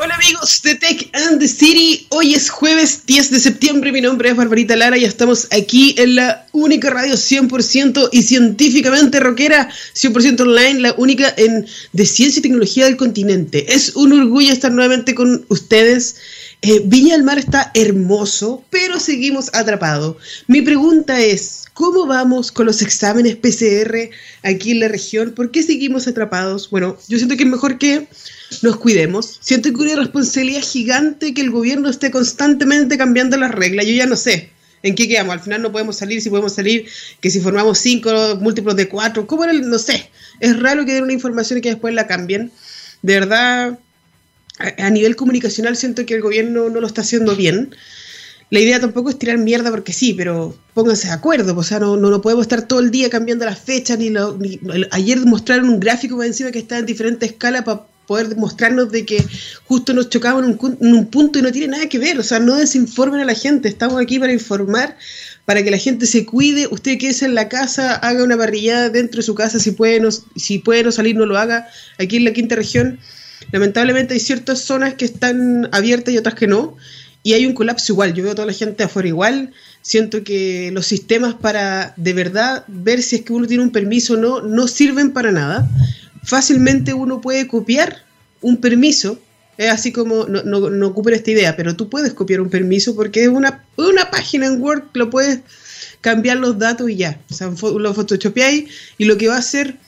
Hola amigos de Tech and the City, hoy es jueves 10 de septiembre, mi nombre es Barbarita Lara y estamos aquí en la única radio 100% y científicamente rockera, 100% online, la única en, de ciencia y tecnología del continente. Es un orgullo estar nuevamente con ustedes. Eh, Viña del Mar está hermoso, pero seguimos atrapados. Mi pregunta es, ¿cómo vamos con los exámenes PCR aquí en la región? ¿Por qué seguimos atrapados? Bueno, yo siento que es mejor que nos cuidemos. Siento que una responsabilidad gigante que el gobierno esté constantemente cambiando las reglas. Yo ya no sé en qué quedamos. Al final no podemos salir, si podemos salir, que si formamos cinco múltiplos de cuatro, ¿cómo era el? No sé. Es raro que den una información y que después la cambien. De verdad, a, nivel comunicacional siento que el gobierno no lo está haciendo bien. La idea tampoco es tirar mierda porque sí, pero pónganse de acuerdo. O sea, no, no, podemos estar todo el día cambiando las fechas. Ni, ni ayer mostraron un gráfico encima que está en diferente escala para poder mostrarnos de que justo nos chocamos en un, punto y no tiene nada que ver. O sea, no desinformen a la gente. Estamos aquí para informar, para que la gente se cuide. Usted quede en la casa, haga una parrillada dentro de su casa. Si puede, no, si puede no salir, no lo haga. Aquí en la quinta región, lamentablemente hay ciertas zonas que están abiertas y otras que no. Y hay un colapso igual. Yo veo a toda la gente afuera igual. Siento que los sistemas para de verdad ver si es que uno tiene un permiso o no, no sirven para nada fácilmente uno puede copiar un permiso. Es así como, no, no, no esta idea, pero tú puedes copiar un permiso porque es una, una página en Word, lo puedes cambiar los datos y ya. O sea, lo photoshopeáis y lo que va a hacer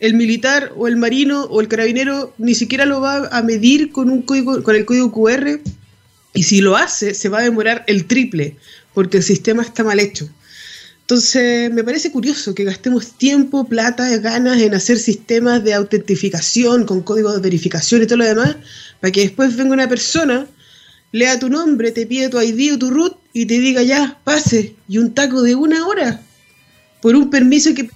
el militar o el marino o el carabinero ni siquiera lo va a medir con un código, con el código QR y si lo hace se va a demorar el triple porque el sistema está mal hecho. Entonces, me parece curioso que gastemos tiempo, plata, ganas en hacer sistemas de autentificación con código de verificación y todo lo demás, para que después venga una persona, lea tu nombre, te pide tu ID o tu root y te diga ya, pase, y un taco de una hora por un permiso que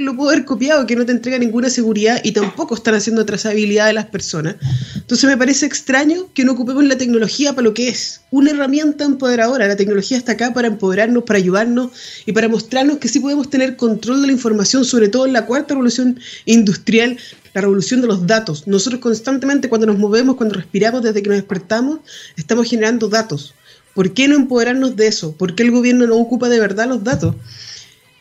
lo puedo haber copiado, que no te entrega ninguna seguridad y tampoco están haciendo trazabilidad de las personas. Entonces me parece extraño que no ocupemos la tecnología para lo que es, una herramienta empoderadora. La tecnología está acá para empoderarnos, para ayudarnos y para mostrarnos que sí podemos tener control de la información, sobre todo en la cuarta revolución industrial, la revolución de los datos. Nosotros constantemente cuando nos movemos, cuando respiramos, desde que nos despertamos, estamos generando datos. ¿Por qué no empoderarnos de eso? ¿Por qué el gobierno no ocupa de verdad los datos?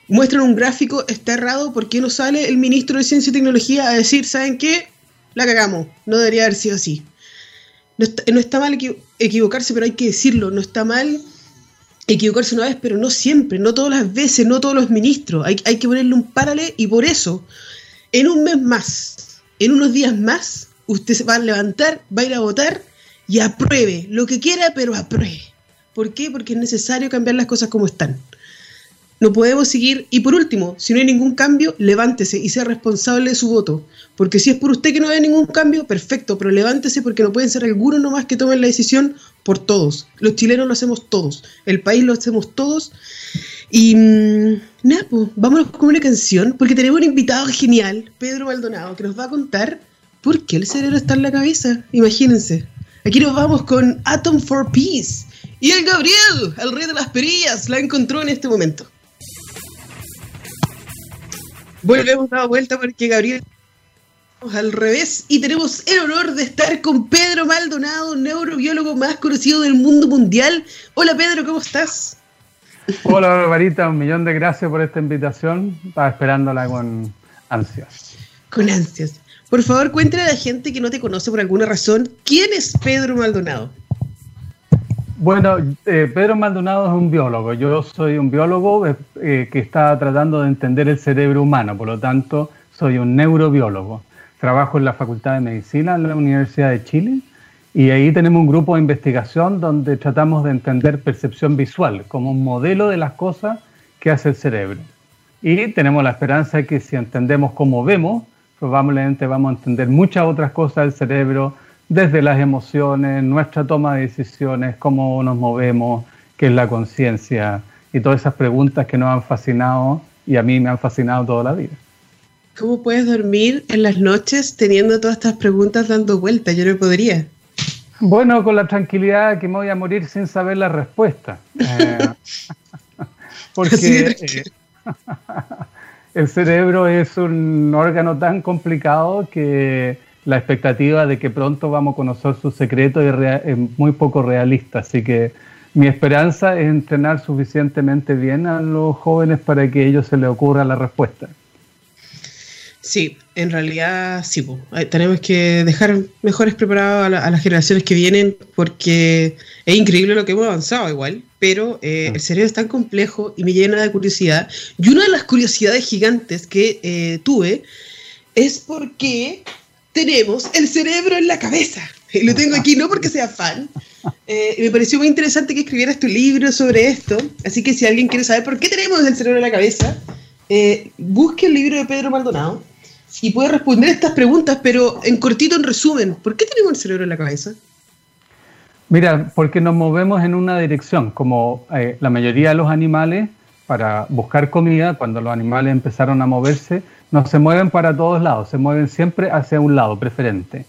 Muestran un gráfico, está errado, ¿por qué no sale el ministro de Ciencia y Tecnología a decir, ¿saben qué? La cagamos, no debería haber sido así. No está, mal equivocarse, pero hay que decirlo, no está mal equivocarse una vez, pero no siempre, no todas las veces, no todos los ministros. Hay, hay que ponerle un paralelo y por eso, en un mes más, en unos días más, usted se va a levantar, va a ir a votar y apruebe lo que quiera, pero apruebe. ¿Por qué? Porque es necesario cambiar las cosas como están. No podemos seguir. Y por último, si no hay ningún cambio, levántese y sea responsable de su voto. Porque si es por usted que no hay ningún cambio, perfecto, pero levántese porque no pueden ser algunos nomás que tomen la decisión por todos. Los chilenos lo hacemos todos, el país lo hacemos todos. Y mm, nada, pues, vámonos con una canción, porque tenemos un invitado genial, Pedro Maldonado, que nos va a contar por qué el cerebro está en la cabeza. Imagínense. Aquí nos vamos con Atom for Peace. Y el Gabriel, el rey de las perillas, la encontró en este momento. Volvemos a dar vuelta porque Gabriel al revés y tenemos el honor de estar con Pedro Maldonado, neurobiólogo más conocido del mundo mundial. Hola Pedro, ¿cómo estás? Hola Barbarita, un millón de gracias por esta invitación. Estaba esperándola con ansias. Con ansias. Por favor, cuéntale a la gente que no te conoce por alguna razón, ¿quién es Pedro Maldonado? Bueno, eh, Pedro Maldonado es un biólogo. Yo soy un biólogo eh, eh, que está tratando de entender el cerebro humano, por lo tanto, soy un neurobiólogo. Trabajo en la Facultad de Medicina en la Universidad de Chile y ahí tenemos un grupo de investigación donde tratamos de entender percepción visual como un modelo de las cosas que hace el cerebro. Y tenemos la esperanza de que si entendemos cómo vemos, probablemente vamos a entender muchas otras cosas del cerebro desde las emociones, nuestra toma de decisiones, cómo nos movemos, qué es la conciencia y todas esas preguntas que nos han fascinado y a mí me han fascinado toda la vida. ¿Cómo puedes dormir en las noches teniendo todas estas preguntas dando vueltas? Yo no podría. Bueno, con la tranquilidad que me voy a morir sin saber la respuesta. Eh, porque eh, el cerebro es un órgano tan complicado que la expectativa de que pronto vamos a conocer su secreto es, muy poco realista. Así que mi esperanza es entrenar suficientemente bien a los jóvenes para que a ellos se les ocurra la respuesta. Sí, en realidad sí, tenemos que dejar mejores preparados a, las generaciones que vienen porque es increíble lo que hemos avanzado igual, pero eh, el cerebro es tan complejo y me llena de curiosidad. Y una de las curiosidades gigantes que eh, tuve es porque tenemos el cerebro en la cabeza. Y lo tengo aquí no porque sea fan. Eh, me pareció muy interesante que escribieras tu libro sobre esto. Así que si alguien quiere saber por qué tenemos el cerebro en la cabeza, eh, busque el libro de Pedro Maldonado y puede responder estas preguntas, pero en cortito, en resumen, ¿por qué tenemos el cerebro en la cabeza? Mira, porque nos movemos en una dirección, como eh, la mayoría de los animales, para buscar comida, cuando los animales empezaron a moverse, no se mueven para todos lados, se mueven siempre hacia un lado preferente.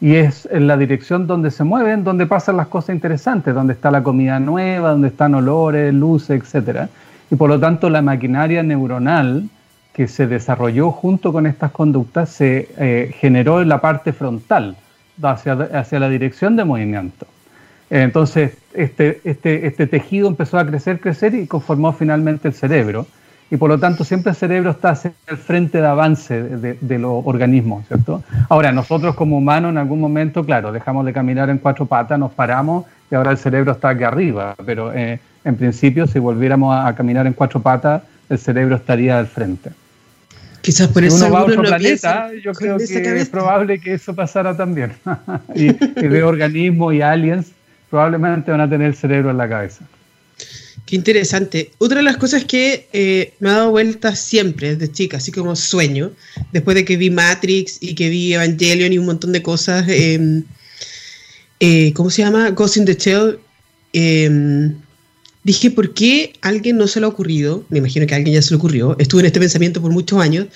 Y es en la dirección donde se mueven, donde pasan las cosas interesantes, donde está la comida nueva, donde están olores, luces, etc. Y por lo tanto la maquinaria neuronal que se desarrolló junto con estas conductas se eh, generó en la parte frontal, hacia, hacia la dirección de movimiento. Entonces, este, este, este tejido empezó a crecer, crecer y conformó finalmente el cerebro y por lo tanto siempre el cerebro está hacia el frente de avance de, los organismos, ¿cierto? Ahora, nosotros como humanos en algún momento, claro, dejamos de caminar en cuatro patas, nos paramos y ahora el cerebro está aquí arriba, pero eh, en principio si volviéramos a, caminar en cuatro patas, el cerebro estaría al frente. Quizás por si eso uno va a otro planeta, yo creo que es probable que eso pasara también. y, y de organismos y aliens probablemente van a tener el cerebro en la cabeza. Qué interesante. Otra de las cosas que eh, me ha dado vuelta siempre desde chica, así como sueño, después de que vi Matrix y que vi Evangelion y un montón de cosas, em, eh, ¿cómo se llama? Ghost in the Shell. Em, dije, ¿por qué alguien no se le ha ocurrido? Me imagino que alguien ya se le ocurrió. Estuve en este pensamiento por muchos años.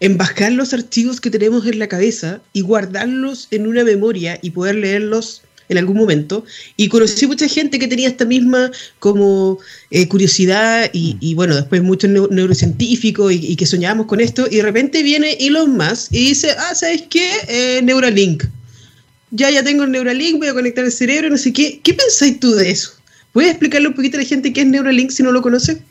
En bajar los archivos que tenemos en la cabeza y guardarlos en una memoria y poder leerlos en algún momento y conocí mucha gente que tenía esta misma como eh, curiosidad y, bueno, después muchos neurocientíficos y, que soñábamos con esto y de repente viene Elon Musk y dice, ah, ¿sabes qué? Eh, Neuralink. Ya, ya tengo el Neuralink, voy a conectar el cerebro, no sé qué. ¿Qué pensáis tú de eso? ¿Puedes explicarle un poquito a la gente qué es Neuralink si no lo conoce?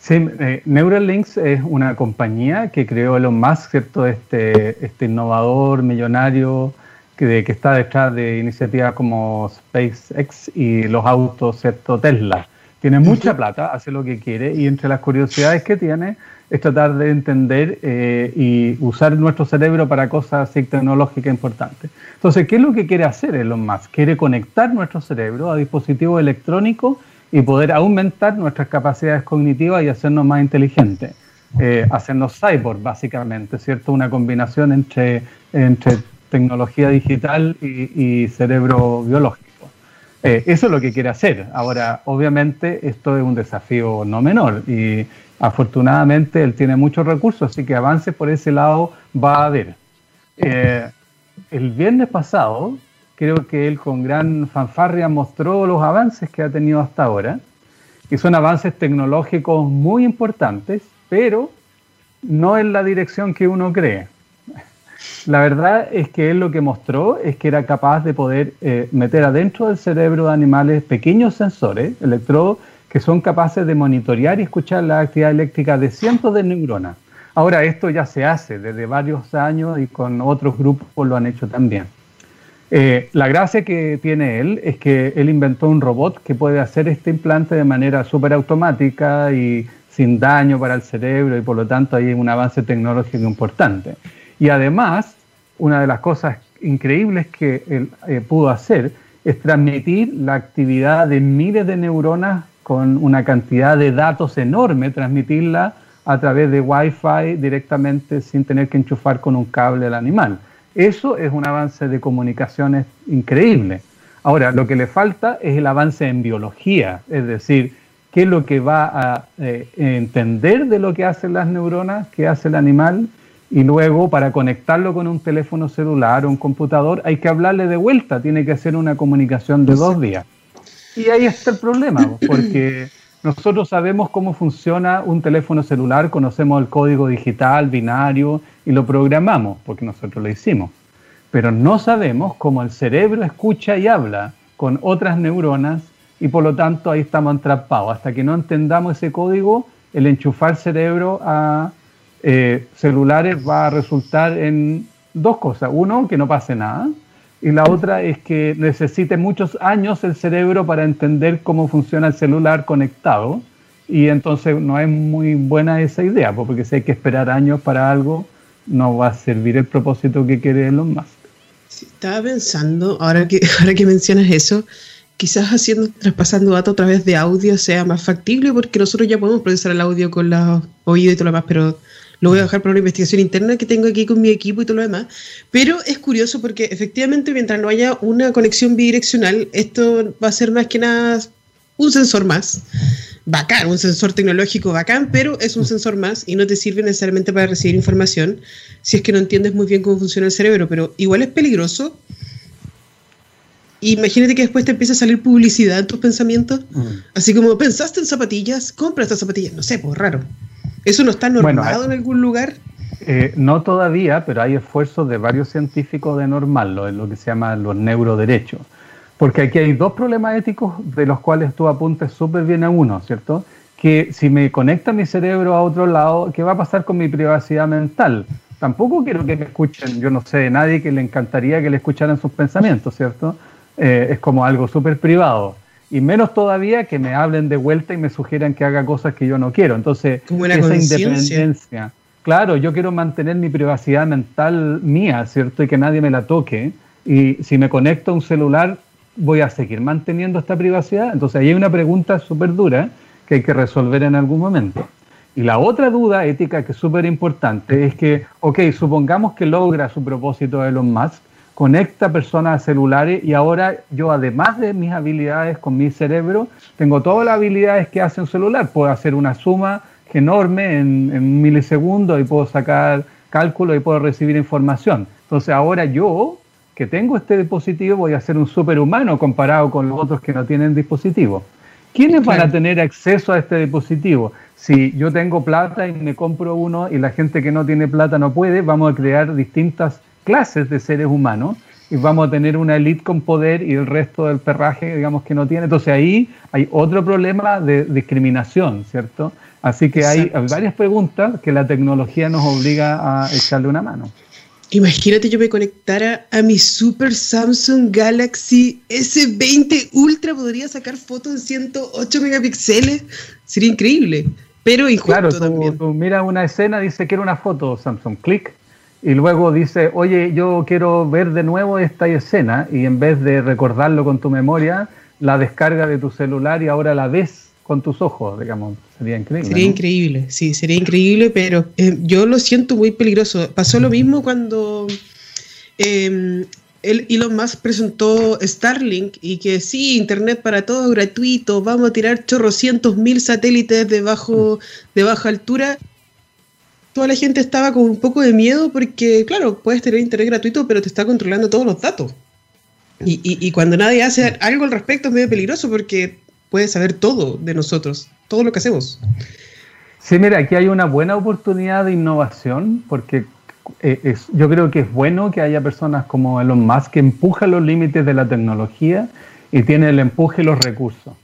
Sí, eh, Neuralink es una compañía que creó Elon Musk, ¿cierto? Este, este innovador, millonario, que, que está detrás de iniciativas como SpaceX y los autos, ¿cierto? Tesla. Tiene mucha plata, hace lo que quiere y entre las curiosidades que tiene es tratar de entender eh, y usar nuestro cerebro para cosas tecnológicas importantes. Entonces, ¿qué es lo que quiere hacer Elon Musk? Quiere conectar nuestro cerebro a dispositivos electrónicos y poder aumentar nuestras capacidades cognitivas y hacernos más inteligentes. Eh, hacernos cyborg, básicamente, ¿cierto? Una combinación entre, entre tecnología digital y, cerebro biológico. Eh, eso es lo que quiere hacer. Ahora, obviamente, esto es un desafío no menor y afortunadamente él tiene muchos recursos, así que avances por ese lado va a haber. Eh, el viernes pasado, creo que él con gran fanfarria mostró los avances que ha tenido hasta ahora, y son avances tecnológicos muy importantes, pero no en la dirección que uno cree. La verdad es que él lo que mostró es que era capaz de poder eh, meter adentro del cerebro de animales pequeños sensores, electrodos, que son capaces de monitorear y escuchar la actividad eléctrica de cientos de neuronas. Ahora, esto ya se hace desde varios años y con otros grupos lo han hecho también. Eh, la gracia que tiene él es que él inventó un robot que puede hacer este implante de manera súper automática y sin daño para el cerebro y por lo tanto hay un avance tecnológico importante. Y además, una de las cosas increíbles que él eh, pudo hacer es transmitir la actividad de miles de neuronas con una cantidad de datos enorme, transmitirla a través de Wi-Fi directamente sin tener que enchufar con un cable al animal. Eso es un avance de comunicaciones increíble. Ahora, lo que le falta es el avance en biología, es decir, qué es lo que va a eh, entender de lo que hacen las neuronas, qué hace el animal y luego para conectarlo con un teléfono celular o un computador hay que hablarle de vuelta, tiene que hacer una comunicación de dos días. Y ahí está el problema, porque nosotros sabemos cómo funciona un teléfono celular, conocemos el código digital, binario, y lo programamos, porque nosotros lo hicimos. pero no sabemos cómo el cerebro escucha y habla con otras neuronas y por lo tanto ahí estamos atrapados. Hasta que no entendamos ese código, el enchufar cerebro a eh, celulares va a resultar en dos cosas. Uno, que no pase nada. Y la otra es que necesite muchos años el cerebro para entender cómo funciona el celular conectado. Y entonces no es muy buena esa idea, porque si hay que esperar años para algo, no va a servir el propósito que quiere Elon Musk. estaba pensando, ahora que, ahora que mencionas eso, quizás haciendo, traspasando datos a través de audio sea más factible, porque nosotros ya podemos procesar el audio con los oídos y todo lo demás, pero lo voy a dejar para una investigación interna que tengo aquí con mi equipo y todo lo demás. Pero es curioso porque efectivamente mientras no haya una conexión bidireccional, esto va a ser más que nada un sensor más. Bacán, un sensor tecnológico bacán, pero es un sensor más y no te sirve necesariamente para recibir información si es que no entiendes muy bien cómo funciona el cerebro, pero igual es peligroso. Imagínate que después te empieza a salir publicidad en tus pensamientos. Mm. Así como pensaste en zapatillas, compra estas zapatillas. No sé, pues raro. ¿Eso no está normado en algún lugar? Eh, no todavía, pero hay esfuerzos de varios científicos de normarlo, en lo que se llama los neuroderechos. Porque aquí hay dos problemas éticos de los cuales tú apuntes súper bien a uno, ¿cierto? Que si me conecta mi cerebro a otro lado, ¿qué va a pasar con mi privacidad mental? Tampoco quiero que me escuchen, yo no sé de nadie que le encantaría que le escucharan sus pensamientos, ¿cierto? Eh, es como algo súper privado y menos todavía que me hablen de vuelta y me sugieran que haga cosas que yo no quiero. Entonces, esa independencia. Claro, yo quiero mantener mi privacidad mental mía, ¿cierto? Y que nadie me la toque. Y si me conecto a un celular, voy a seguir manteniendo esta privacidad. Entonces, ahí hay una pregunta súper dura que hay que resolver en algún momento. Y la otra duda ética que es súper importante es que, ok, supongamos que logra su propósito Elon Musk, conecta personas a celulares y ahora yo además de mis habilidades con mi cerebro, tengo todas las habilidades que hace un celular. Puedo hacer una suma enorme en, en milisegundos y puedo sacar cálculos y puedo recibir información. Entonces ahora yo, que tengo este dispositivo, voy a ser un superhumano comparado con los otros que no tienen dispositivo. ¿Quiénes van a tener acceso a este dispositivo? Si yo tengo plata y me compro uno y la gente que no tiene plata no puede, vamos a crear distintas clases de seres humanos y vamos a tener una élite con poder y el resto del perraje, digamos, que no tiene. Entonces ahí hay otro problema de discriminación, ¿cierto? Así que hay varias preguntas que la tecnología nos obliga a echarle una mano. Imagínate yo me conectara a mi Super Samsung Galaxy S20 Ultra, podría sacar fotos en 108 megapíxeles. Sería increíble, pero injusto claro, tú, también. Tú mira una escena, dice quiero una foto Samsung, clic, y luego dice, oye, yo quiero ver de nuevo esta escena y en vez de recordarlo con tu memoria, la descarga de tu celular y ahora la ves con tus ojos, digamos. Sería increíble. Sería increíble, sí, sería increíble, pero eh, yo lo siento muy peligroso. Pasó lo mismo cuando eh, Elon Musk presentó Starlink y que sí, Internet para todos gratuito, vamos a tirar chorrocientos mil satélites de, bajo, de baja altura toda la gente estaba con un poco de miedo porque, claro, puedes tener internet gratuito, pero te está controlando todos los datos. Y, cuando nadie hace algo al respecto es medio peligroso porque puedes saber todo de nosotros, todo lo que hacemos. Sí, mira, aquí hay una buena oportunidad de innovación porque eh, es, yo creo que es bueno que haya personas como Elon Musk que empujan los límites de la tecnología y tiene el empuje y los recursos.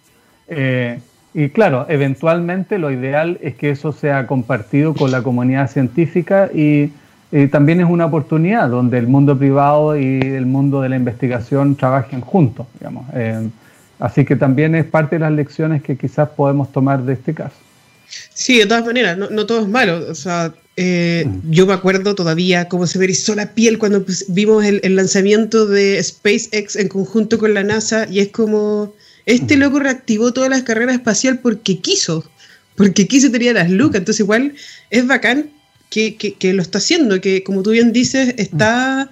Eh, y claro, eventualmente lo ideal es que eso sea compartido con la comunidad científica y, también es una oportunidad donde el mundo privado y el mundo de la investigación trabajen juntos, digamos. Eh, así que también es parte de las lecciones que quizás podemos tomar de este caso. Sí, de todas maneras, no, todo es malo. O sea, eh, mm. yo me acuerdo todavía cómo se me erizó la piel cuando pues, vimos el, el lanzamiento de SpaceX en conjunto con la NASA y es como este loco reactivó todas las carreras espacial porque quiso, porque quiso tener las lucas. Entonces, igual es bacán que, lo está haciendo, que como tú bien dices, está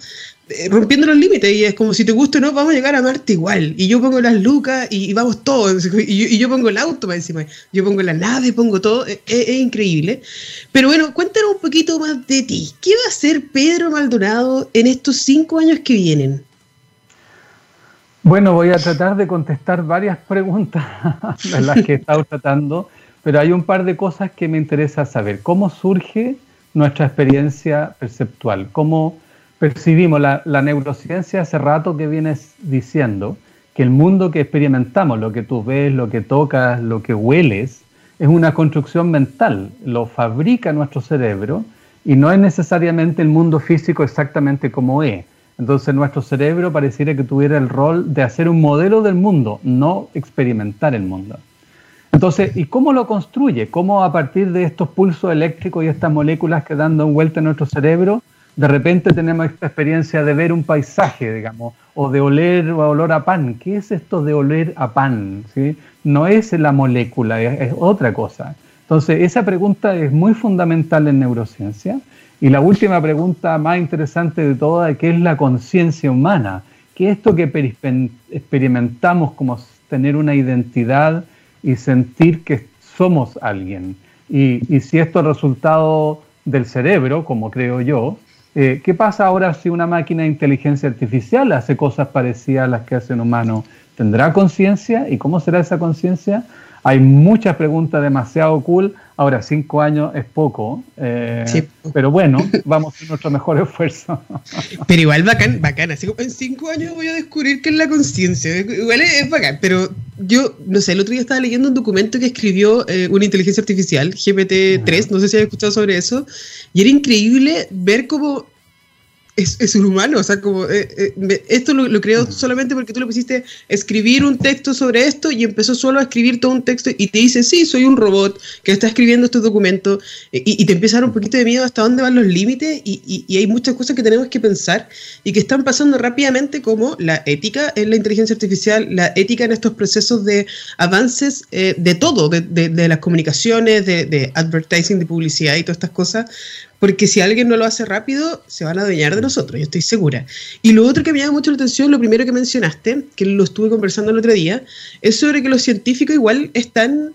eh, rompiendo los límites y es como si te gusta o no, vamos a llegar a Marte igual. Y yo pongo las lucas y, vamos todos. Y yo, pongo el auto para encima. Yo pongo la nave, pongo todo. Es, es, increíble. Pero bueno, cuéntanos un poquito más de ti. ¿Qué va a hacer Pedro Maldonado en estos cinco años que vienen? Bueno, voy a tratar de contestar varias preguntas de las que he estado tratando, pero hay un par de cosas que me interesa saber. ¿Cómo surge nuestra experiencia perceptual? ¿Cómo percibimos, la, la neurociencia hace rato que vienes diciendo que el mundo que experimentamos, lo que tú ves, lo que tocas, lo que hueles, es una construcción mental, lo fabrica nuestro cerebro y no es necesariamente el mundo físico exactamente como es. Entonces nuestro cerebro pareciera que tuviera el rol de hacer un modelo del mundo, no experimentar el mundo. Entonces, ¿y cómo lo construye? ¿Cómo a partir de estos pulsos eléctricos y estas moléculas que dan vuelta en nuestro cerebro, de repente tenemos esta experiencia de ver un paisaje, digamos, o de oler o olor a pan? ¿Qué es esto de oler a pan? No es la molécula, es otra cosa. Entonces, esa pregunta es muy fundamental en neurociencia y la última pregunta más interesante de todas, ¿qué es la conciencia humana? ¿Qué es esto que experimentamos como tener una identidad y sentir que somos alguien? Y, si esto es resultado del cerebro, como creo yo, eh, ¿qué pasa ahora si una máquina de inteligencia artificial hace cosas parecidas a las que hace un humano? ¿Tendrá conciencia? ¿Y cómo será esa conciencia? Hay muchas preguntas demasiado cool. Ahora, cinco años es poco, eh, pero bueno, vamos a hacer nuestro mejor esfuerzo. Pero igual bacán, bacán. Así como en cinco años voy a descubrir qué es la conciencia. Igual es, bacán, pero yo, no sé, el otro día estaba leyendo un documento que escribió eh, una inteligencia artificial, GPT-3, no sé si has escuchado sobre eso, y era increíble ver cómo es, es, un humano, o sea, como eh, eh, esto lo, lo creó solamente porque tú le pusiste escribir un texto sobre esto y empezó solo a escribir todo un texto y te dice, sí, soy un robot que está escribiendo este documento y, y te empieza a dar un poquito de miedo hasta dónde van los límites y, y, hay muchas cosas que tenemos que pensar y que están pasando rápidamente como la ética en la inteligencia artificial, la ética en estos procesos de avances eh, de todo, de, de, de, las comunicaciones, de, de advertising, de publicidad y todas estas cosas, porque si alguien no lo hace rápido, se van a adueñar de nosotros, yo estoy segura. Y lo otro que me llama mucho la atención, lo primero que mencionaste, que lo estuve conversando el otro día, es sobre que los científicos igual están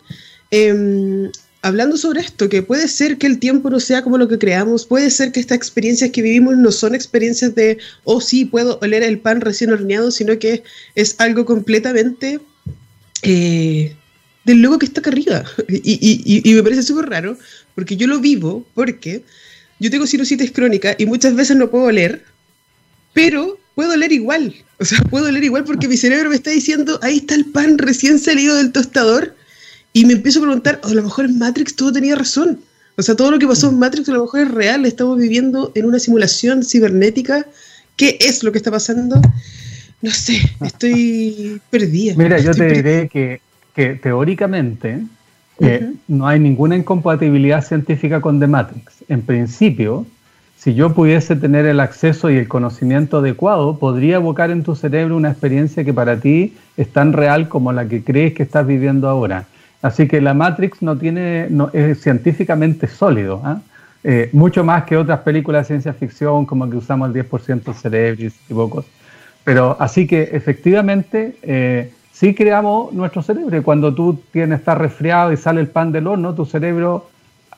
eh, hablando sobre esto, que puede ser que el tiempo no sea como lo que creamos, puede ser que estas experiencias que vivimos no son experiencias de, oh sí, puedo oler el pan recién horneado, sino que es algo completamente... Eh, del loco que está acá arriba. Y, y me parece súper raro, porque yo lo vivo, porque yo tengo sinusitis crónica y muchas veces no puedo leer, pero puedo leer igual. O sea, puedo leer igual porque mi cerebro me está diciendo, ahí está el pan recién salido del tostador. Y me empiezo a preguntar, oh, a lo mejor en Matrix todo tenía razón. O sea, todo lo que pasó en Matrix a lo mejor es real. Estamos viviendo en una simulación cibernética. ¿Qué es lo que está pasando? No sé, estoy perdida. Mira, yo te perdida. diré que, que teóricamente eh, no hay ninguna incompatibilidad científica con The Matrix. En principio, si yo pudiese tener el acceso y el conocimiento adecuado, podría evocar en tu cerebro una experiencia que para ti es tan real como la que crees que estás viviendo ahora. Así que la Matrix no tiene, no, es científicamente sólido, ¿eh? Eh, mucho más que otras películas de ciencia ficción, como que usamos el 10% del cerebro y pocos. Pero así que efectivamente eh, sí creamos nuestro cerebro. Y cuando tú tienes, estás resfriado y sale el pan del horno, tu cerebro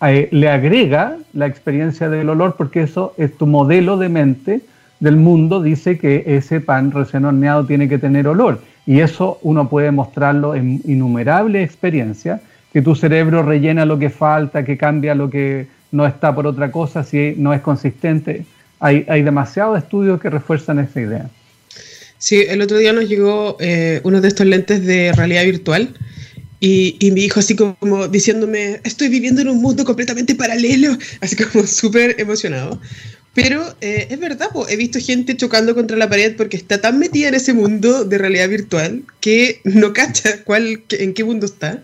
eh, le agrega la experiencia del olor porque eso es tu modelo de mente del mundo, dice que ese pan recién horneado tiene que tener olor. Y eso uno puede mostrarlo en innumerables experiencias, que tu cerebro rellena lo que falta, que cambia lo que no está por otra cosa, si no es consistente. Hay, hay demasiados estudios que refuerzan esa idea. Sí, el otro día nos llegó eh, uno de estos lentes de realidad virtual y, y, mi hijo así como diciéndome, estoy viviendo en un mundo completamente paralelo, así como súper emocionado. Pero eh, es verdad, po, he visto gente chocando contra la pared porque está tan metida en ese mundo de realidad virtual que no cacha cuál, en qué mundo está.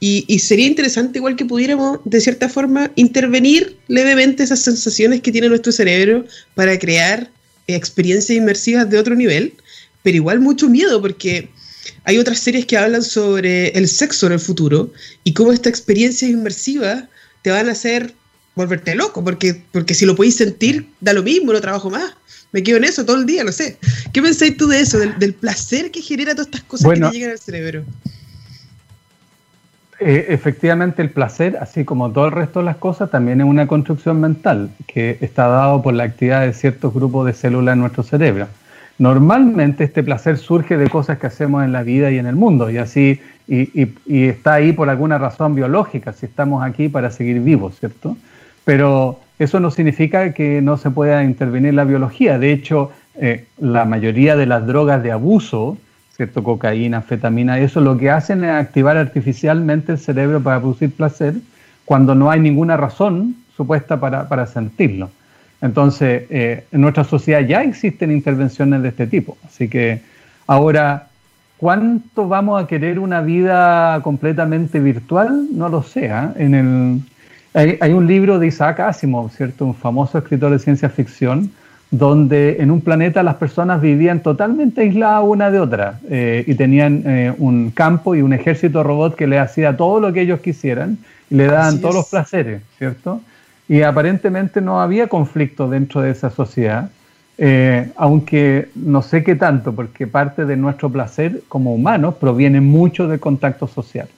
Y, y, sería interesante igual que pudiéramos, de cierta forma, intervenir levemente esas sensaciones que tiene nuestro cerebro para crear experiencias inmersivas de otro nivel pero igual mucho miedo porque hay otras series que hablan sobre el sexo en el futuro y cómo esta experiencia inmersiva te van a hacer volverte loco, porque, porque si lo podéis sentir, da lo mismo, no trabajo más. Me quedo en eso todo el día, no sé. ¿Qué pensáis tú de eso, del, del placer que genera todas estas cosas bueno, que te llegan al cerebro? Eh, efectivamente, el placer, así como todo el resto de las cosas, también es una construcción mental que está dado por la actividad de ciertos grupos de células en nuestro cerebro. Normalmente este placer surge de cosas que hacemos en la vida y en el mundo, y así, y, está ahí por alguna razón biológica, si estamos aquí para seguir vivos, ¿cierto? Pero eso no significa que no se pueda intervenir la biología. De hecho, eh, la mayoría de las drogas de abuso, ¿cierto? cocaína, anfetamina, eso lo que hacen es activar artificialmente el cerebro para producir placer cuando no hay ninguna razón supuesta para sentirlo. Entonces, eh, en nuestra sociedad ya existen intervenciones de este tipo. Así que ahora, ¿cuánto vamos a querer una vida completamente virtual? No lo sé. ¿ah? En el, hay, un libro de Isaac Asimov, ¿cierto? Un famoso escritor de ciencia ficción, donde en un planeta las personas vivían totalmente aisladas una de otra eh, y tenían eh, un campo y un ejército robot que le hacía todo lo que ellos quisieran y le daban todos los placeres, ¿cierto? Y aparentemente no había conflicto dentro de esa sociedad, eh, aunque no sé qué tanto, porque parte de nuestro placer como humanos proviene mucho del contacto social.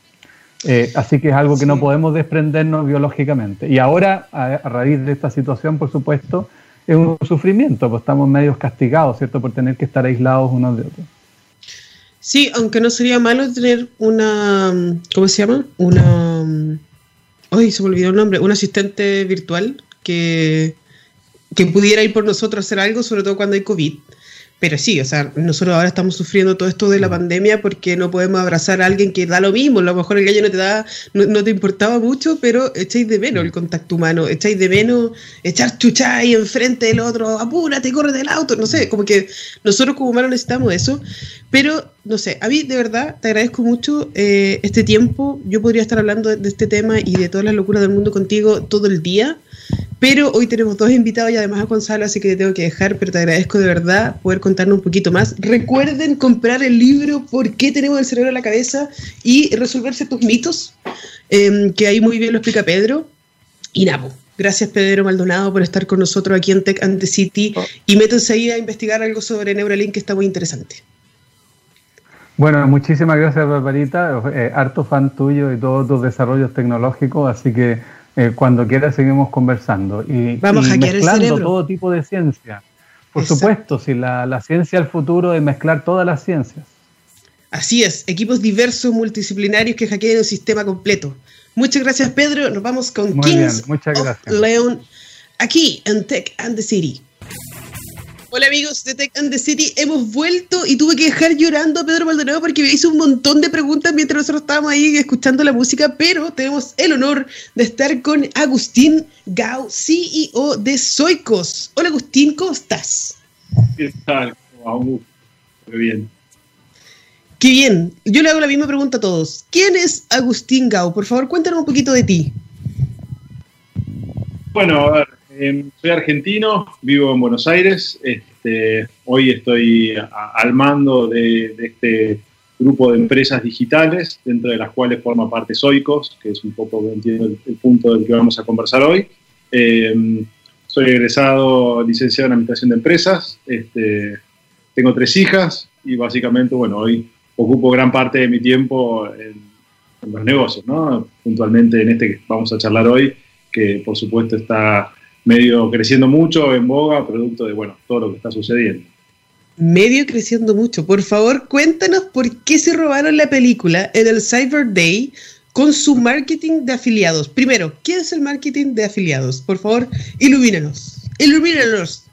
Eh, así que es algo que no podemos desprendernos biológicamente. Y ahora, a, raíz de esta situación, por supuesto, es un sufrimiento, pues estamos medios castigados, ¿cierto?, por tener que estar aislados unos de otros. Sí, aunque no sería malo tener una, ¿cómo se llama? Una, ay, se me olvidó el nombre, un asistente virtual que, que pudiera ir por nosotros a hacer algo, sobre todo cuando hay COVID. Pero sí, o sea, nosotros ahora estamos sufriendo todo esto de la pandemia porque no podemos abrazar a alguien que da lo mismo. A lo mejor el gallo no te da, no, te importaba mucho, pero echáis de menos el contacto humano, echáis de menos echar chucha ahí enfrente del otro, apúrate, corre del auto, no sé, como que nosotros como humanos necesitamos eso. Pero, no sé, a mí de verdad te agradezco mucho eh, este tiempo. Yo podría estar hablando de este tema y de todas las locuras del mundo contigo todo el día. Pero hoy tenemos dos invitados y además a Gonzalo, así que te tengo que dejar, pero te agradezco de verdad poder contarnos un poquito más. Recuerden comprar el libro ¿Por qué tenemos el cerebro en la cabeza? y resolverse tus mitos, em, que ahí muy bien lo explica Pedro. Y Napo. Gracias Pedro Maldonado por estar con nosotros aquí en Tech and the City oh. y métanse ahí a investigar algo sobre Neuralink que está muy interesante. Bueno, muchísimas gracias Barbarita, eh, harto fan tuyo y todos tus desarrollos tecnológicos, así que eh, cuando quiera seguimos conversando y, Vamos a mezclando todo tipo de ciencia. Por supuesto, si la, ciencia del futuro es mezclar todas las ciencias. Así es, equipos diversos, multidisciplinarios que hackeen el sistema completo. Muchas gracias, Pedro. Nos vamos con Muy Kings. León aquí en Tech and the City. Hola amigos de Tech and the City, hemos vuelto y tuve que dejar llorando a Pedro Maldonado porque me hizo un montón de preguntas mientras nosotros estábamos ahí escuchando la música, pero tenemos el honor de estar con Agustín Gao, CEO de Soicos. Hola Agustín, ¿cómo estás? ¿Qué tal? Muy bien. Qué bien. Yo le hago la misma pregunta a todos. ¿Quién es Agustín Gao? Por favor, cuéntanos un poquito de ti. Bueno, a ver, Em, soy argentino, vivo en Buenos Aires. Este, hoy estoy al mando de, este grupo de empresas digitales, dentro de las cuales forma parte Soicos, que es un poco el, punto del que vamos a conversar hoy. Em, soy egresado licenciado en Administración de Empresas. Este, tengo tres hijas y básicamente, bueno, hoy ocupo gran parte de mi tiempo en, en los negocios, ¿no? Puntualmente en este que vamos a charlar hoy, que por supuesto está medio creciendo mucho en boga, producto de, bueno, todo lo que está sucediendo. Medio creciendo mucho. Por favor, cuéntanos por qué se robaron la película en el Cyber Day con su marketing de afiliados. Primero, ¿qué es el marketing de afiliados? Por favor, ilumínanos. Ilumínanos.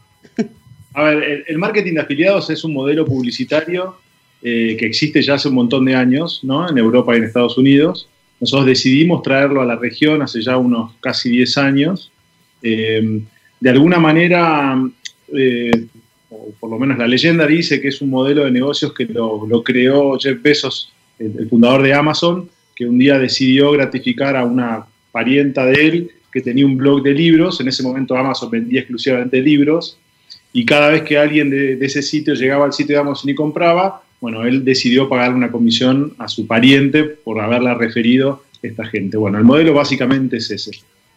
A ver, el, marketing de afiliados es un modelo publicitario eh, que existe ya hace un montón de años, ¿no? En Europa y en Estados Unidos. Nosotros decidimos traerlo a la región hace ya unos casi 10 años eh, de alguna manera, eh, o por lo menos la leyenda dice que es un modelo de negocios que lo, creó Jeff Bezos, el, fundador de Amazon, que un día decidió gratificar a una parienta de él que tenía un blog de libros. En ese momento Amazon vendía exclusivamente libros. Y cada vez que alguien de, ese sitio llegaba al sitio de Amazon y compraba, bueno, él decidió pagar una comisión a su pariente por haberla referido esta gente. Bueno, el modelo básicamente es ese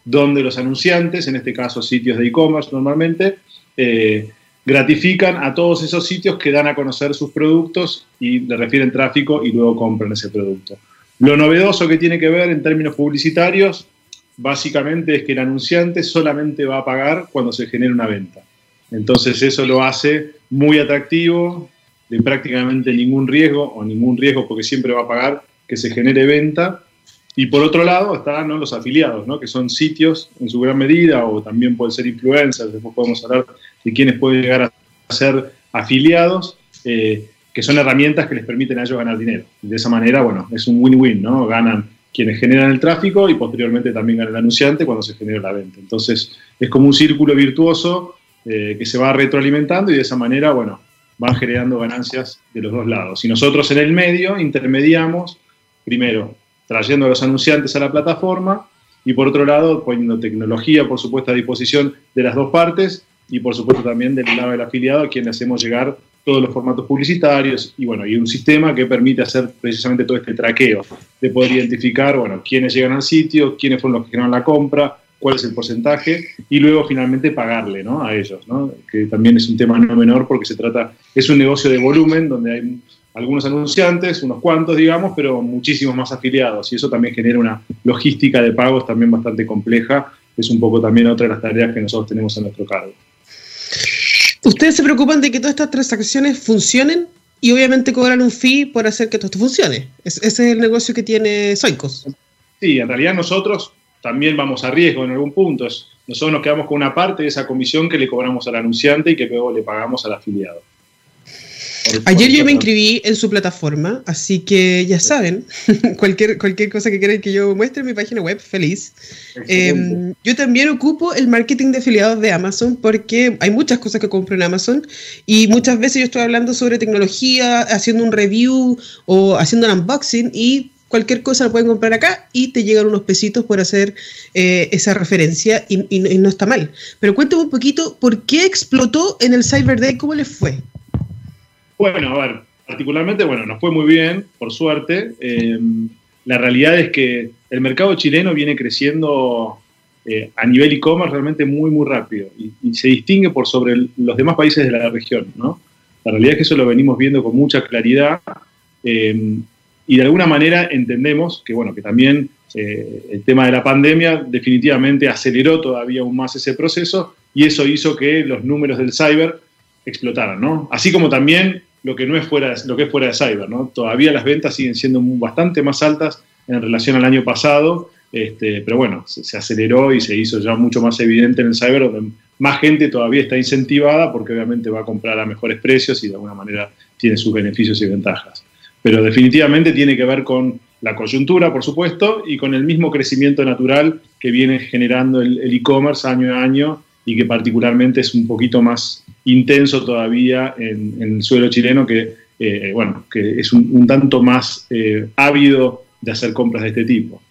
donde los anunciantes, en este caso sitios de e-commerce normalmente, eh, gratifican a todos esos sitios que dan a conocer sus productos y le refieren tráfico y luego compran ese producto. Lo novedoso que tiene que ver en términos publicitarios, básicamente es que el anunciante solamente va a pagar cuando se genere una venta. Entonces eso lo hace muy atractivo, de prácticamente ningún riesgo, o ningún riesgo porque siempre va a pagar que se genere venta, Y por otro lado están los afiliados, que son sitios en su gran medida, o también pueden ser influencers, después podemos hablar de quienes pueden llegar a ser afiliados, eh, que son herramientas que les permiten a ellos ganar dinero. de esa manera, bueno, es un win-win, ¿no? Ganan quienes generan el tráfico y posteriormente también gana el anunciante cuando se genera la venta. Entonces, es como un círculo virtuoso eh, que se va retroalimentando y de esa manera, bueno, van generando ganancias de los dos lados. Y nosotros en el medio intermediamos, primero, trayendo a los anunciantes a la plataforma y por otro lado poniendo tecnología, por supuesto, a disposición de las dos partes y por supuesto también del lado del afiliado a quien le hacemos llegar todos los formatos publicitarios y bueno, y un sistema que permite hacer precisamente todo este traqueo, de poder identificar, bueno, quiénes llegan al sitio, quiénes fueron los que generaron la compra, cuál es el porcentaje y luego finalmente pagarle ¿no? a ellos, ¿no? que también es un tema no menor porque se trata, es un negocio de volumen donde hay algunos anunciantes, unos cuantos, digamos, pero muchísimos más afiliados. Y eso también genera una logística de pagos también bastante compleja. Es un poco también otra de las tareas que nosotros tenemos a nuestro cargo. Ustedes se preocupan de que todas estas transacciones funcionen y obviamente cobran un fee por hacer que todo esto funcione. ese es el negocio que tiene Soicos. Sí, en realidad nosotros también vamos a riesgo en algún punto. Nosotros nos quedamos con una parte de esa comisión que le cobramos al anunciante y que luego le pagamos al afiliado. Ayer yo me inscribí en su plataforma, así que ya saben, cualquier, cualquier cosa que quieran que yo muestre en mi página web, feliz. Em, yo también ocupo el marketing de afiliados de Amazon porque hay muchas cosas que compro en Amazon y muchas veces yo estoy hablando sobre tecnología, haciendo un review o haciendo un unboxing y cualquier cosa la pueden comprar acá y te llegan unos pesitos por hacer eh, esa referencia y, y, no está mal. Pero cuéntame un poquito, ¿por qué explotó en el Cyber Day? ¿Cómo les fue? Bueno, a ver, particularmente, bueno, nos fue muy bien, por suerte. Eh, la realidad es que el mercado chileno viene creciendo eh, a nivel e-commerce realmente muy, muy rápido y, se distingue por sobre los demás países de la región, ¿no? La realidad es que eso lo venimos viendo con mucha claridad eh, y de alguna manera entendemos que, bueno, que también el tema de la pandemia definitivamente aceleró todavía aún más ese proceso y eso hizo que los números del cyber explotaran, ¿no? Así como también lo que no es fuera, lo que es fuera de cyber, ¿no? Todavía las ventas siguen siendo bastante más altas en relación al año pasado, este, pero bueno, se, aceleró y se hizo ya mucho más evidente en el cyber, donde más gente todavía está incentivada porque obviamente va a comprar a mejores precios y de alguna manera tiene sus beneficios y ventajas. Pero definitivamente tiene que ver con la coyuntura, por supuesto, y con el mismo crecimiento natural que viene generando el e-commerce año a año y que particularmente es un poquito más intenso todavía en, el suelo chileno, que, eh, bueno, que es un, tanto más eh, ávido de hacer compras de este tipo.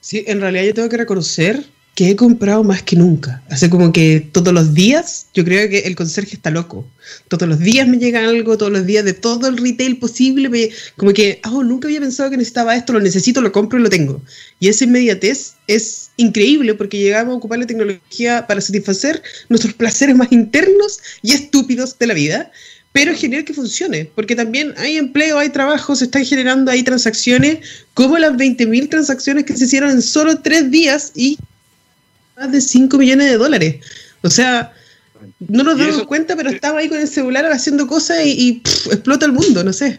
Sí, en realidad yo tengo que reconocer que he comprado más que nunca. Hace como que todos los días, yo creo que el conserje está loco. Todos los días me llega algo, todos los días de todo el retail posible. como que, oh, nunca había pensado que necesitaba esto, lo necesito, lo compro y lo tengo. Y esa inmediatez es increíble porque llegamos a ocupar la tecnología para satisfacer nuestros placeres más internos y estúpidos de la vida pero generar que funcione, porque también hay empleo, hay trabajo, se están generando ahí transacciones, como las 20.000 transacciones que se hicieron en solo tres días y más de 5 millones de dólares. O sea, no nos damos cuenta, pero estaba ahí con el celular haciendo cosas y, explota el mundo, no sé.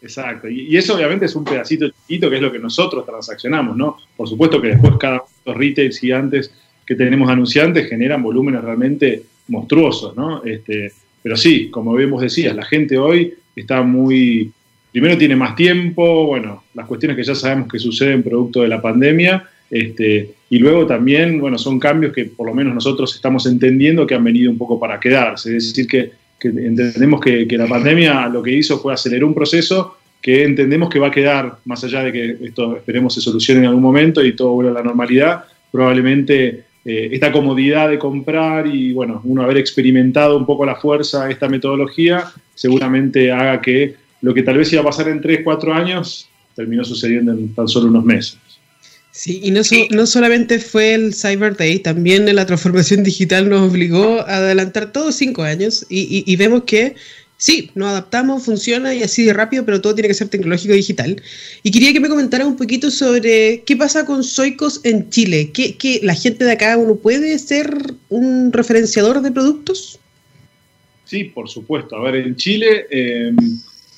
Exacto, y, eso obviamente es un pedacito chiquito que es lo que nosotros transaccionamos, ¿no? Por supuesto que después cada uno de los retails gigantes que tenemos anunciantes generan volúmenes realmente monstruosos, ¿no? Este, pero sí, como vemos decías, la gente hoy está muy, primero tiene más tiempo, bueno, las cuestiones que ya sabemos que suceden producto de la pandemia, este, y luego también, bueno, son cambios que por lo menos nosotros estamos entendiendo que han venido un poco para quedarse. Es decir, que, entendemos que, la pandemia lo que hizo fue acelerar un proceso que entendemos que va a quedar, más allá de que esto esperemos se solucione en algún momento y todo vuelva a la normalidad, probablemente eh, esta comodidad de comprar y, bueno, uno haber experimentado un poco la fuerza esta metodología, seguramente haga que lo que tal vez iba a pasar en 3, 4 años terminó sucediendo en tan solo unos meses. Sí, y no, no solamente fue el Cyber Day, también la transformación digital nos obligó a adelantar todos cinco años y, vemos que sí, nos adaptamos, funciona y así de rápido, pero todo tiene que ser tecnológico y digital. Y quería que me comentara un poquito sobre qué pasa con Soicos en Chile. ¿Qué, qué, la gente de acá uno puede ser un referenciador de productos? Sí, por supuesto. A ver, en Chile... Eh,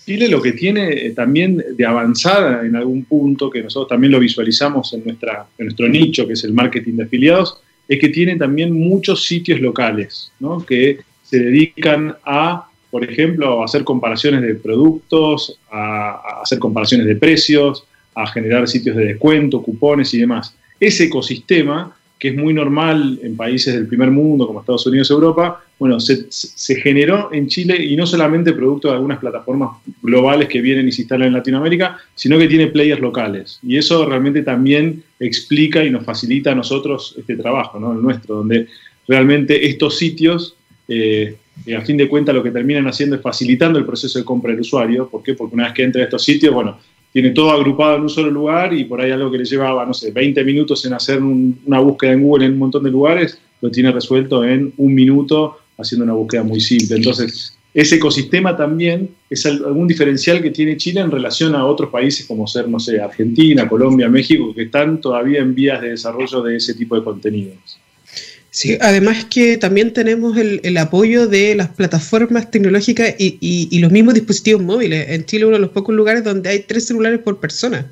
Chile lo que tiene eh, también de avanzada en algún punto, que nosotros también lo visualizamos en, nuestra, en nuestro nicho, que es el marketing de afiliados, es que tiene también muchos sitios locales, ¿no? que se dedican a, por ejemplo, a hacer comparaciones de productos, a, a hacer comparaciones de precios, a generar sitios de descuento, cupones y demás. Ese ecosistema que es muy normal en países del primer mundo como Estados Unidos, Europa, bueno, se, generó en Chile y no solamente producto de algunas plataformas globales que vienen y se instalan en Latinoamérica, sino que tiene players locales. Y eso realmente también explica y nos facilita a nosotros este trabajo, ¿no? el nuestro, donde realmente estos sitios, eh, a fin de cuentas, lo que terminan haciendo es facilitando el proceso de compra del usuario. ¿Por qué? Porque una vez que entra a estos sitios, bueno, tiene todo agrupado en un solo lugar y por ahí algo que le llevaba, no sé, 20 minutos en hacer una búsqueda en Google en un montón de lugares, lo tiene resuelto en un minuto haciendo una búsqueda muy simple. Entonces, ese ecosistema también es algún diferencial que tiene Chile en relación a otros países como ser, no sé, Argentina, Colombia, México, que están todavía en vías de desarrollo de ese tipo de contenidos. Sí, además que también tenemos el, apoyo de las plataformas tecnológicas y, los mismos dispositivos móviles. En Chile uno de los pocos lugares donde hay tres celulares por persona.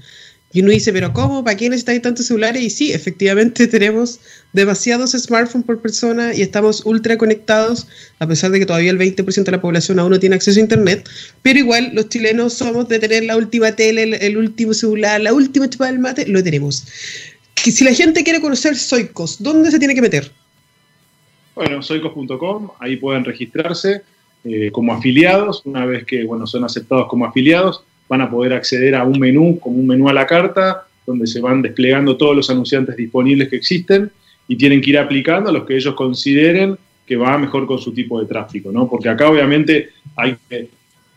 Y uno dice, pero ¿cómo? ¿Para qué necesitáis tantos celulares? Y sí, efectivamente tenemos demasiados smartphones por persona y estamos ultra conectados, a pesar de que todavía el 20% de la población aún no tiene acceso a Internet. Pero igual los chilenos somos de tener la última tele, el, último celular, la última chupada del mate, lo tenemos. Que si la gente quiere conocer Soicos, ¿dónde se tiene que meter? Bueno, soicos.com, ahí pueden registrarse eh, como afiliados. Una vez que bueno, son aceptados como afiliados, van a poder acceder a un menú, como un menú a la carta, donde se van desplegando todos los anunciantes disponibles que existen y tienen que ir aplicando a los que ellos consideren que va mejor con su tipo de tráfico, ¿no? Porque acá obviamente hay que,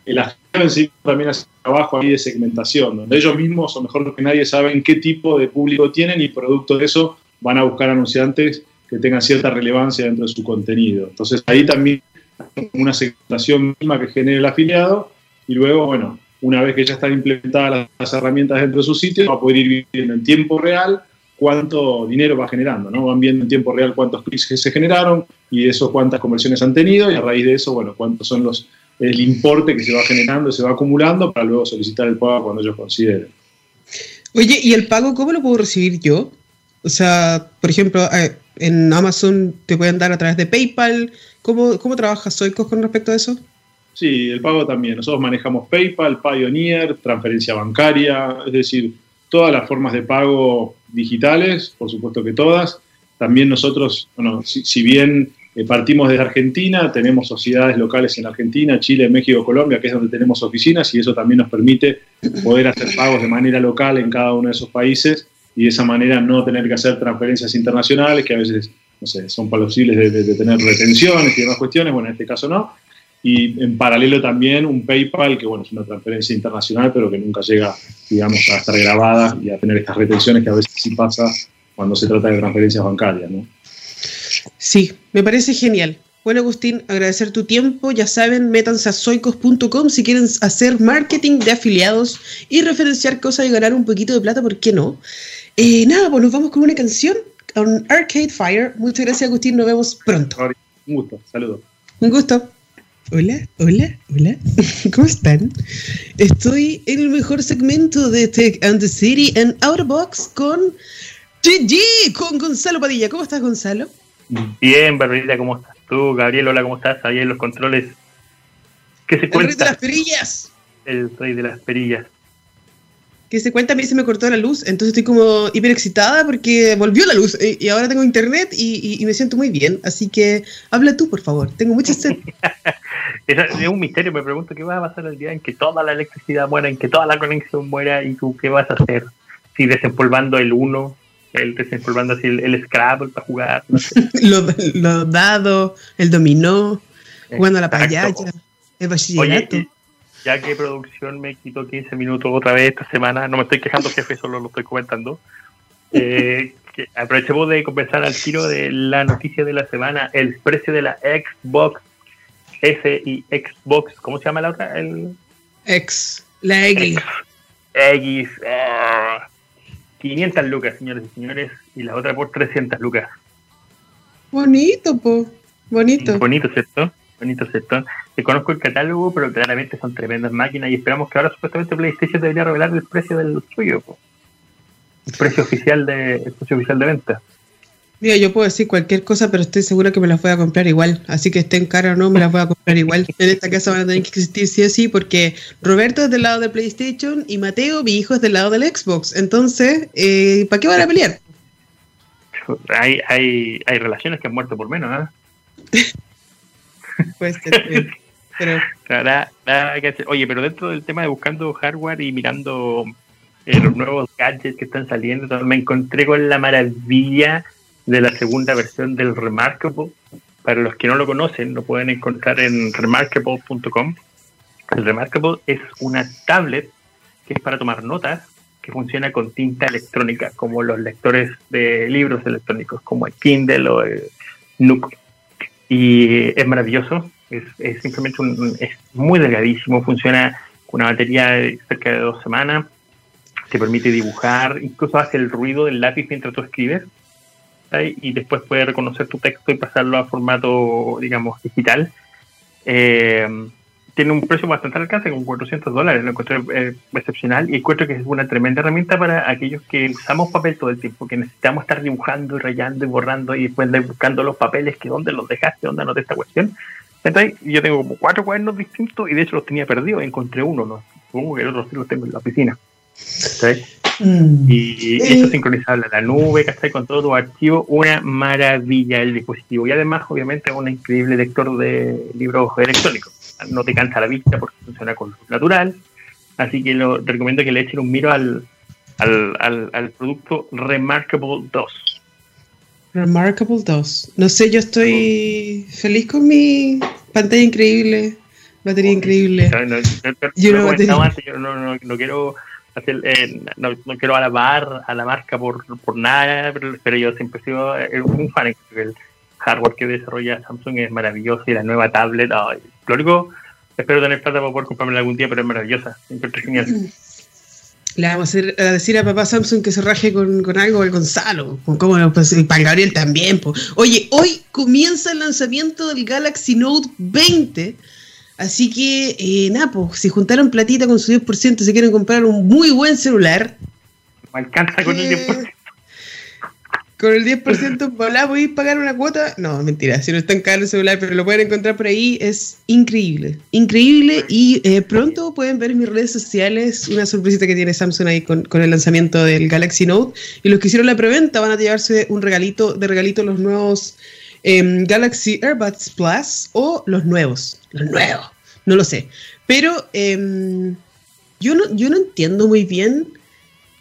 el afiliado en sí también hace trabajo ahí de segmentación, donde ellos mismos o mejor que nadie saben qué tipo de público tienen y producto de eso van a buscar anunciantes que tengan cierta relevancia dentro de su contenido. Entonces ahí también una segmentación misma que genere el afiliado y luego, bueno, una vez que ya están implementadas las herramientas dentro de su sitio, va a poder ir viendo en tiempo real cuánto dinero va generando, ¿no? Van viendo en tiempo real cuántos clics se generaron y eso cuántas conversiones han tenido y a raíz de eso, bueno, cuántos son los el importe que se va generando, se va acumulando para luego solicitar el pago cuando ellos consideren. Oye, ¿y el pago cómo lo puedo recibir yo? O sea, por ejemplo, eh, en Amazon te pueden dar a través de PayPal. ¿Cómo, cómo trabaja Soicos con respecto a eso? Sí, el pago también. Nosotros manejamos PayPal, Pioneer, transferencia bancaria, es decir, todas las formas de pago digitales, por supuesto que todas. También nosotros, bueno, si, bien eh, partimos desde Argentina, tenemos sociedades locales en Argentina, Chile, México, Colombia, que es donde tenemos oficinas, y eso también nos permite poder hacer pagos de manera local en cada uno de esos países y de esa manera no tener que hacer transferencias internacionales que a veces no sé, son plausibles de, de, tener retenciones y demás cuestiones, bueno, en este caso no. Y en paralelo también un PayPal, que bueno, es una transferencia internacional, pero que nunca llega, digamos, a estar grabada y a tener estas retenciones que a veces sí pasa cuando se trata de transferencias bancarias, ¿no? Sí, me parece genial. Bueno, Agustín, agradecer tu tiempo. Ya saben, métanse a soicos.com si quieren hacer marketing de afiliados y referenciar cosas y ganar un poquito de plata, ¿por qué no? Eh, nada, pues nos vamos con una canción, con Arcade Fire. Muchas gracias, Agustín. Nos vemos pronto. Un gusto, saludos. Un gusto. Hola, hola, hola. ¿Cómo están? Estoy en el mejor segmento de Tech and the City en Outbox con GG, con Gonzalo Padilla. ¿Cómo estás, Gonzalo? Bien, Barbarita, ¿cómo estás tú? Gabriel, hola, ¿cómo estás? Ahí en los controles. ¿Qué se cuenta? El rey de las perillas. El rey de las perillas que se cuenta, a mí se me cortó la luz, entonces estoy como hiper excitada porque volvió la luz eh, y, ahora tengo internet y, me siento muy bien. Así que habla tú, por favor. Tengo mucha sed. es un misterio, me pregunto qué va a pasar el día en que toda la electricidad muera, en que toda la conexión muera y tú qué vas a hacer. Si desempolvando el uno, el desempolvando así el, Scrabble para jugar. los dados, el dominó, jugando a la payaya, el bachillerato ya que producción me quitó 15 minutos otra vez esta semana, no me estoy quejando, jefe, solo lo estoy comentando. Eh, aprovechemos de conversar al tiro de la noticia de la semana, el precio de la Xbox S y Xbox, ¿cómo se llama la otra? El... X, la X. X. 500 lucas, señores y señores, y la otra por 300 lucas. Bonito, po. Bonito. Bonito, ¿cierto? Un interceptor. Te conozco el catálogo, pero claramente son tremendas máquinas y esperamos que ahora supuestamente PlayStation debería revelar el precio del suyo. El precio oficial de el precio oficial de venta. Mira, yo puedo decir cualquier cosa, pero estoy segura que me las voy a comprar igual. Así que estén cara o no, me las voy a comprar igual. En esta casa van a tener que existir sí o sí, porque Roberto es del lado de PlayStation y Mateo, mi hijo, es del lado del Xbox. Entonces, eh, ¿para qué van a pelear? Hay, hay, hay relaciones que han muerto por menos, ¿ah? Puede ser, pero... Nada, nada que hacer. Oye, pero dentro del tema de buscando hardware y mirando eh, los nuevos gadgets que están saliendo, me encontré con la maravilla de la segunda versión del Remarkable. Para los que no lo conocen, lo pueden encontrar en remarkable.com. El Remarkable es una tablet que es para tomar notas, que funciona con tinta electrónica, como los lectores de libros electrónicos, como el Kindle o el Nook. Y es maravilloso, es, es simplemente un, es muy delgadísimo, funciona con una batería de cerca de dos semanas, te permite dibujar, incluso hace el ruido del lápiz mientras tú escribes y después puede reconocer tu texto y pasarlo a formato, digamos, digital. Eh, tiene un precio bastante alcance, con 400 dólares, lo encuentro eh, excepcional y encuentro que es una tremenda herramienta para aquellos que usamos papel todo el tiempo, que necesitamos estar dibujando y rayando y borrando y después de buscando los papeles, que dónde los dejaste, dónde anoté esta cuestión. Entonces, yo tengo como cuatro cuadernos distintos y de hecho los tenía perdidos, encontré uno, ¿no? supongo que el otro sí los tengo en la oficina. Mm. Y eso sincronizable a la nube, ¿cachai? Con todo tu archivo, una maravilla el dispositivo. Y además, obviamente, un increíble lector de libros electrónicos. No te cansa la vista porque funciona con luz natural. Así que lo recomiendo que le echen un miro al, al, al, producto Remarkable 2. Remarkable 2. No sé, yo estoy feliz con mi pantalla increíble, batería increíble. no, no quiero eh, no, quiero alabar a la marca por, por nada, pero, yo siempre he sido eh, un fan. El hardware que desarrolla Samsung es maravilloso y la nueva tablet, lo único, espero tener plata para poder comprarme algún día, pero es maravillosa, siempre genial. Le vamos a, decir a papá Samsung que se raje con, con algo el Gonzalo. Con cómo, pues, y para Gabriel también. Oye, hoy comienza el lanzamiento del Galaxy Note 20 Así que, eh, Napo, si juntaron platita con su 10%, se quieren comprar un muy buen celular. Me alcanza con el 10%. Con el 10% voy a pagar una cuota. No, mentira, si no está en caro el celular, pero lo pueden encontrar por ahí, es increíble. Increíble y eh, pronto pueden ver en mis redes sociales una sorpresita que tiene Samsung ahí con, con, el lanzamiento del Galaxy Note. Y los que hicieron la preventa van a llevarse un regalito, de regalito los nuevos Em, Galaxy AirBuds Plus o los nuevos, los nuevos, no lo sé. Pero em, yo, no, yo no entiendo muy bien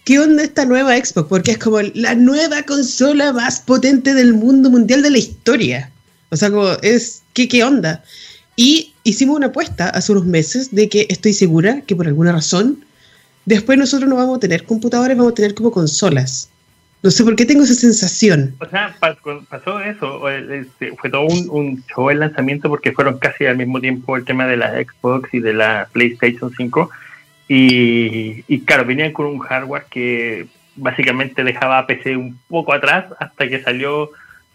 qué onda esta nueva Xbox, porque es como la nueva consola más potente del mundo mundial de la historia. O sea, como es, ¿qué, qué onda? Y hicimos una apuesta hace unos meses de que estoy segura que por alguna razón, después nosotros no vamos a tener computadores, vamos a tener como consolas. No sé por qué tengo esa sensación. O sea, pasó eso, este, fue todo un, show el lanzamiento porque fueron casi al mismo tiempo el tema de la Xbox y de la PlayStation 5. Y, claro, venían con un hardware que básicamente dejaba a PC un poco atrás hasta que salió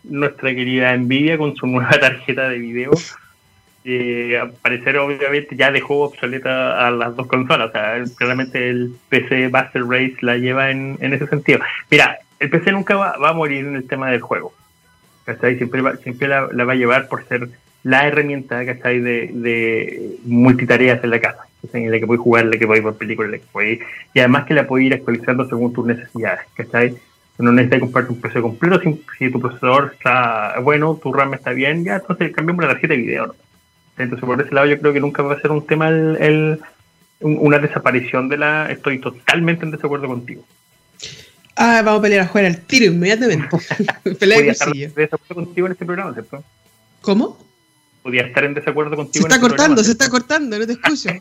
nuestra querida Nvidia con su nueva tarjeta de video. que al parecer obviamente ya dejó obsoleta a las dos consolas. O sea, claramente el PC Master Race la lleva en, en ese sentido. Mira, el PC nunca va, a morir en el tema del juego. ¿cachai? Siempre, siempre la, va a llevar por ser la herramienta ¿cachai? De, de multitareas en la casa. En la que puedes jugar, en la que puedes ver películas, en la que y además que la puedes ir actualizando según tus necesidades. ¿cachai? No necesitas comprarte un PC completo. Si, tu procesador está bueno, tu RAM está bien, ya entonces cambiamos la tarjeta de video. Entonces, por ese lado, yo creo que nunca va a ser un tema el, una desaparición de la. Estoy totalmente en desacuerdo contigo. Ah, vamos a pelear afuera al tiro inmediatamente. Pelea Podía estar en desacuerdo contigo en este programa, ¿cierto? ¿Cómo? Podía estar en desacuerdo contigo. Se está este cortando, se está cortando, no te escucho.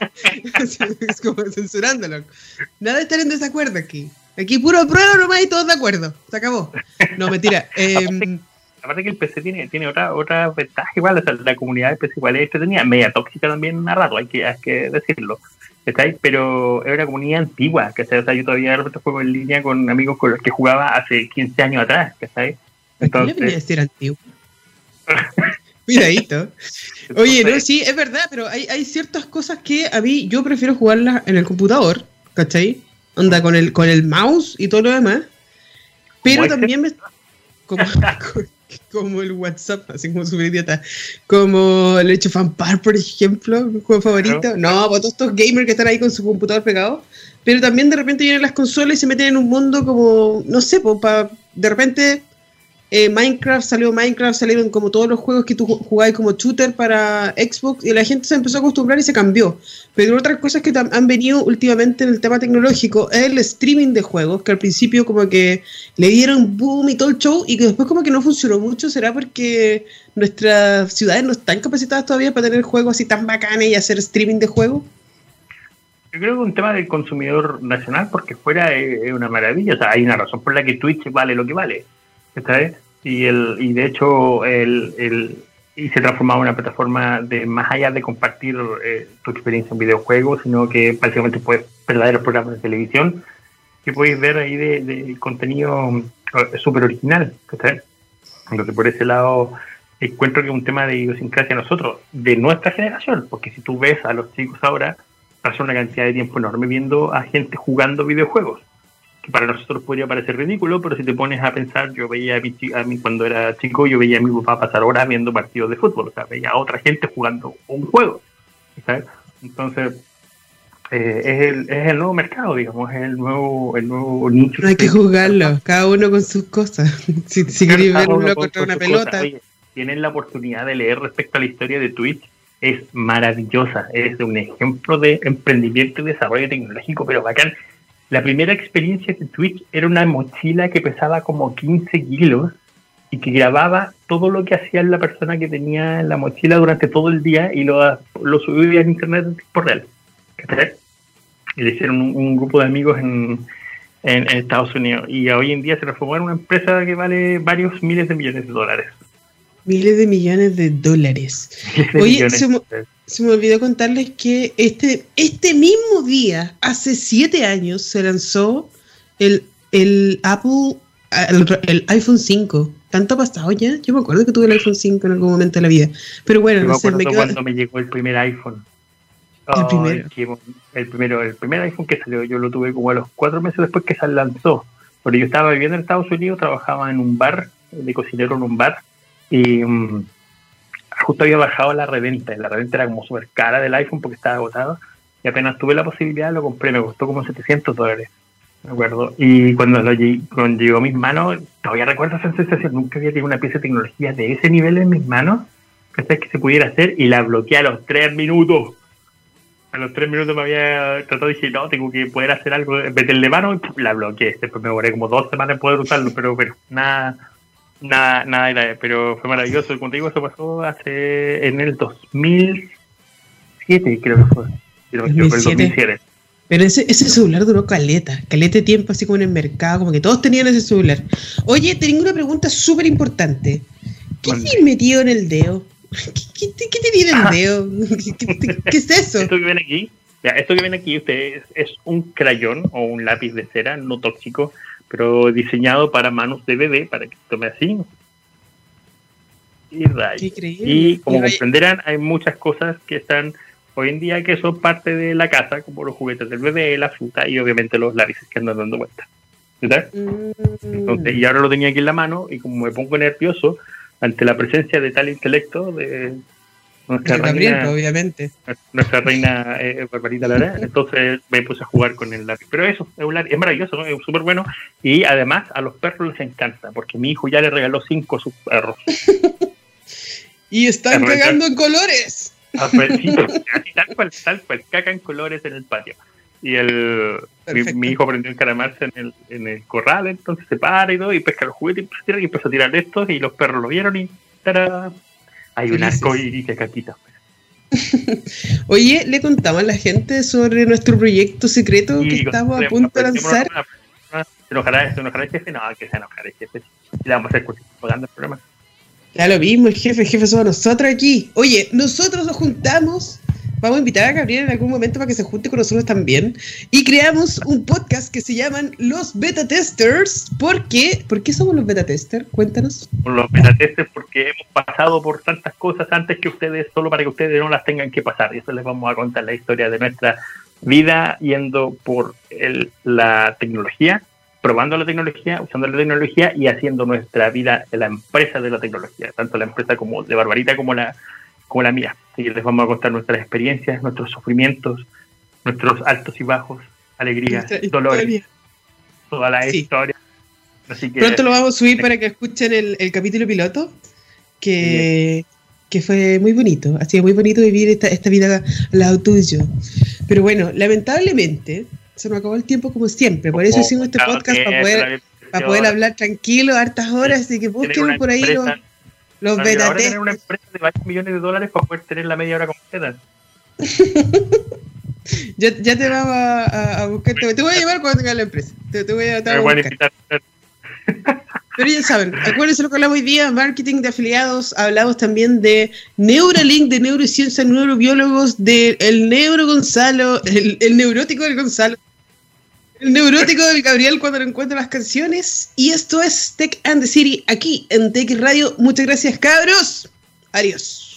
es como censurándolo. Nada de estar en desacuerdo aquí. Aquí puro prueba nomás y todos de acuerdo. Se acabó. No, mentira. Eh, aparte, que el PC tiene, tiene otra, otra ventaja igual, o sea, la comunidad del PC igual es tenía media tóxica también a rato, hay que, hay que decirlo. Pero es una comunidad antigua, que O sea, yo todavía de repente juego en línea con amigos con los que jugaba hace 15 años atrás, ¿cachai? Entonces... ¿Qué le decir antiguo? Cuidadito. Oye, no, sí, es verdad, pero hay, hay ciertas cosas que a mí yo prefiero jugarlas en el computador, ¿cachai? Onda con el, con el mouse y todo lo demás. Pero también me. Como, como el WhatsApp, así como super idiota. Como el hecho fanpar, por ejemplo, mi juego favorito. No, pues todos estos gamers que están ahí con su computador pegado. Pero también de repente vienen las consolas y se meten en un mundo como, no sé, pues para de repente eh, Minecraft salió Minecraft, salieron como todos los juegos que tú jugabas como shooter para Xbox y la gente se empezó a acostumbrar y se cambió. Pero otras cosas que han venido últimamente en el tema tecnológico es el streaming de juegos, que al principio como que le dieron boom y todo el show y que después como que no funcionó mucho, será porque nuestras ciudades no están capacitadas todavía para tener juegos así tan bacanes y hacer streaming de juegos. Yo creo que un tema del consumidor nacional, porque fuera es, una maravilla. O sea, hay una razón por la que Twitch vale lo que vale. Y, el, y de hecho, el, el, y se transformaba en una plataforma de más allá de compartir eh, tu experiencia en videojuegos, sino que básicamente puedes verdaderos programas de televisión que puedes ver ahí de, contenido eh, súper original. Entonces, por ese lado, encuentro que es un tema de idiosincrasia nosotros, de nuestra generación, porque si tú ves a los chicos ahora, pasan una cantidad de tiempo enorme viendo a gente jugando videojuegos que para nosotros podría parecer ridículo, pero si te pones a pensar, yo veía a, mí cuando era chico, yo veía a mi papá pasar horas viendo partidos de fútbol, o sea, veía a otra gente jugando un juego. ¿sabes? Entonces, eh, es, el, es el nuevo mercado, digamos, es el nuevo, el nuevo nicho. Hay que jugarlo, cada uno con sus cosas. si, si quieres ver uno contra una pelota. tienen la oportunidad de leer respecto a la historia de Twitch, es maravillosa, es un ejemplo de emprendimiento y desarrollo tecnológico, pero bacán la primera experiencia de Twitch era una mochila que pesaba como 15 kilos y que grababa todo lo que hacía la persona que tenía la mochila durante todo el día y lo, lo subía en internet por real. Y le hicieron un, grupo de amigos en, en, Estados Unidos. Y hoy en día se transformó en una empresa que vale varios miles de millones de dólares. Miles de millones de dólares. Oye, se me olvidó contarles que este, este mismo día, hace siete años, se lanzó el, el Apple, el, iPhone 5. ¿Tanto ha pasado ya? Yo me acuerdo que tuve el iPhone 5 en algún momento de la vida. Pero bueno, no sé, me quedo... cuando me llegó el primer iPhone. el, primero. el primero. El primer iPhone que salió, yo lo tuve como a los cuatro meses después que se lanzó. Porque yo estaba viviendo en Estados Unidos, trabajaba en un bar, de cocinero en un bar, y... Mm, justo había bajado la reventa, y la reventa era como súper cara del iPhone porque estaba agotado, y apenas tuve la posibilidad lo compré, me costó como 700 dólares, me acuerdo, y cuando, lo, cuando llegó a mis manos, todavía recuerdo esa sensación, nunca había tenido una pieza de tecnología de ese nivel en mis manos, que se pudiera hacer, y la bloqueé a los 3 minutos. A los 3 minutos me había tratado y dije, no, tengo que poder hacer algo, meterle mano, y la bloqueé. Después me demoré como dos semanas en poder usarlo, pero, pero nada, Nada, nada, pero fue maravilloso. Como te digo, eso pasó hace en el 2007, creo que fue. Pero, 2007. Pero ese, ese celular duró caleta, caleta de tiempo, así como en el mercado, como que todos tenían ese celular. Oye, tengo una pregunta súper importante. ¿Qué tiene metido en el dedo? ¿Qué, qué, qué tiene en el dedo? ¿Qué, es eso? Esto que ven aquí, esto que ven aquí, ustedes, es un crayón o un lápiz de cera no tóxico pero diseñado para manos de bebé, para que tome así. Y, y como comprenderán, hay muchas cosas que están hoy en día que son parte de la casa, como los juguetes del bebé, la fruta y obviamente los lápices que andan dando vueltas. Mm. y ahora lo tenía aquí en la mano y como me pongo nervioso ante la presencia de tal intelecto, de, nuestra reina, obviamente. Nuestra reina eh, Barbarita Lara. Entonces me puse a jugar con el lápiz. Pero eso, es, maravilloso, es súper bueno. Y además a los perros les encanta, porque mi hijo ya le regaló cinco a sus perros. y están pegando en colores. Ah, pues, tal cual, tal cual, caca en colores en el patio. Y el, mi, hijo aprendió a encaramarse en el, en el corral, entonces se para y todo, y pesca los juguetes y, y empezó a tirar estos, y los perros lo vieron y ¡tará! Hay un arco iris caquita. Oye, le contamos a la gente sobre nuestro proyecto secreto que estamos a punto de lanzar. ¿Se enojará, ¿Se enojará el jefe? No, que se enojará el jefe. Le vamos a hacer pagando el programa. Ya lo mismo, el jefe, el jefe somos nosotros aquí. Oye, nosotros nos juntamos vamos a invitar a Gabriel en algún momento para que se junte con nosotros también. Y creamos un podcast que se llaman Los Beta Testers. ¿Por qué? ¿Por qué somos los beta testers? Cuéntanos. Los beta testers porque hemos pasado por tantas cosas antes que ustedes, solo para que ustedes no las tengan que pasar. Y eso les vamos a contar la historia de nuestra vida yendo por el, la tecnología, probando la tecnología, usando la tecnología y haciendo nuestra vida en la empresa de la tecnología, tanto la empresa como de Barbarita como la, como la mía. Que les vamos a contar nuestras experiencias, nuestros sufrimientos, nuestros altos y bajos, alegrías, dolores, toda la Sí. historia. Así que Pronto lo vamos a subir para que escuchen el, el capítulo piloto, que, que fue muy bonito. Ha sido muy bonito vivir esta, esta vida al lado tuyo. Pero bueno, lamentablemente se nos acabó el tiempo como siempre. Por eso como hicimos este podcast para poder, para poder hablar tranquilo, hartas horas. Así que una por ahí los, empresa- los y beta tener una empresa de varios millones de dólares para poder tener la media hora completa. Ya, ya te vamos a, a- a buscar. Te, te voy a llevar cuando tenga la empresa. Te, te voy a, te Me vamos a buscar. Pero ya saben, acuérdense lo que hablamos hoy día, marketing de afiliados, hablamos también de Neuralink, de neurociencia, neurobiólogos, del el neuro Gonzalo, el, el neurótico del Gonzalo, el neurótico del Gabriel cuando lo encuentra las canciones. Y esto es Tech and the City aquí en Tech Radio. Muchas gracias, cabros. Adiós.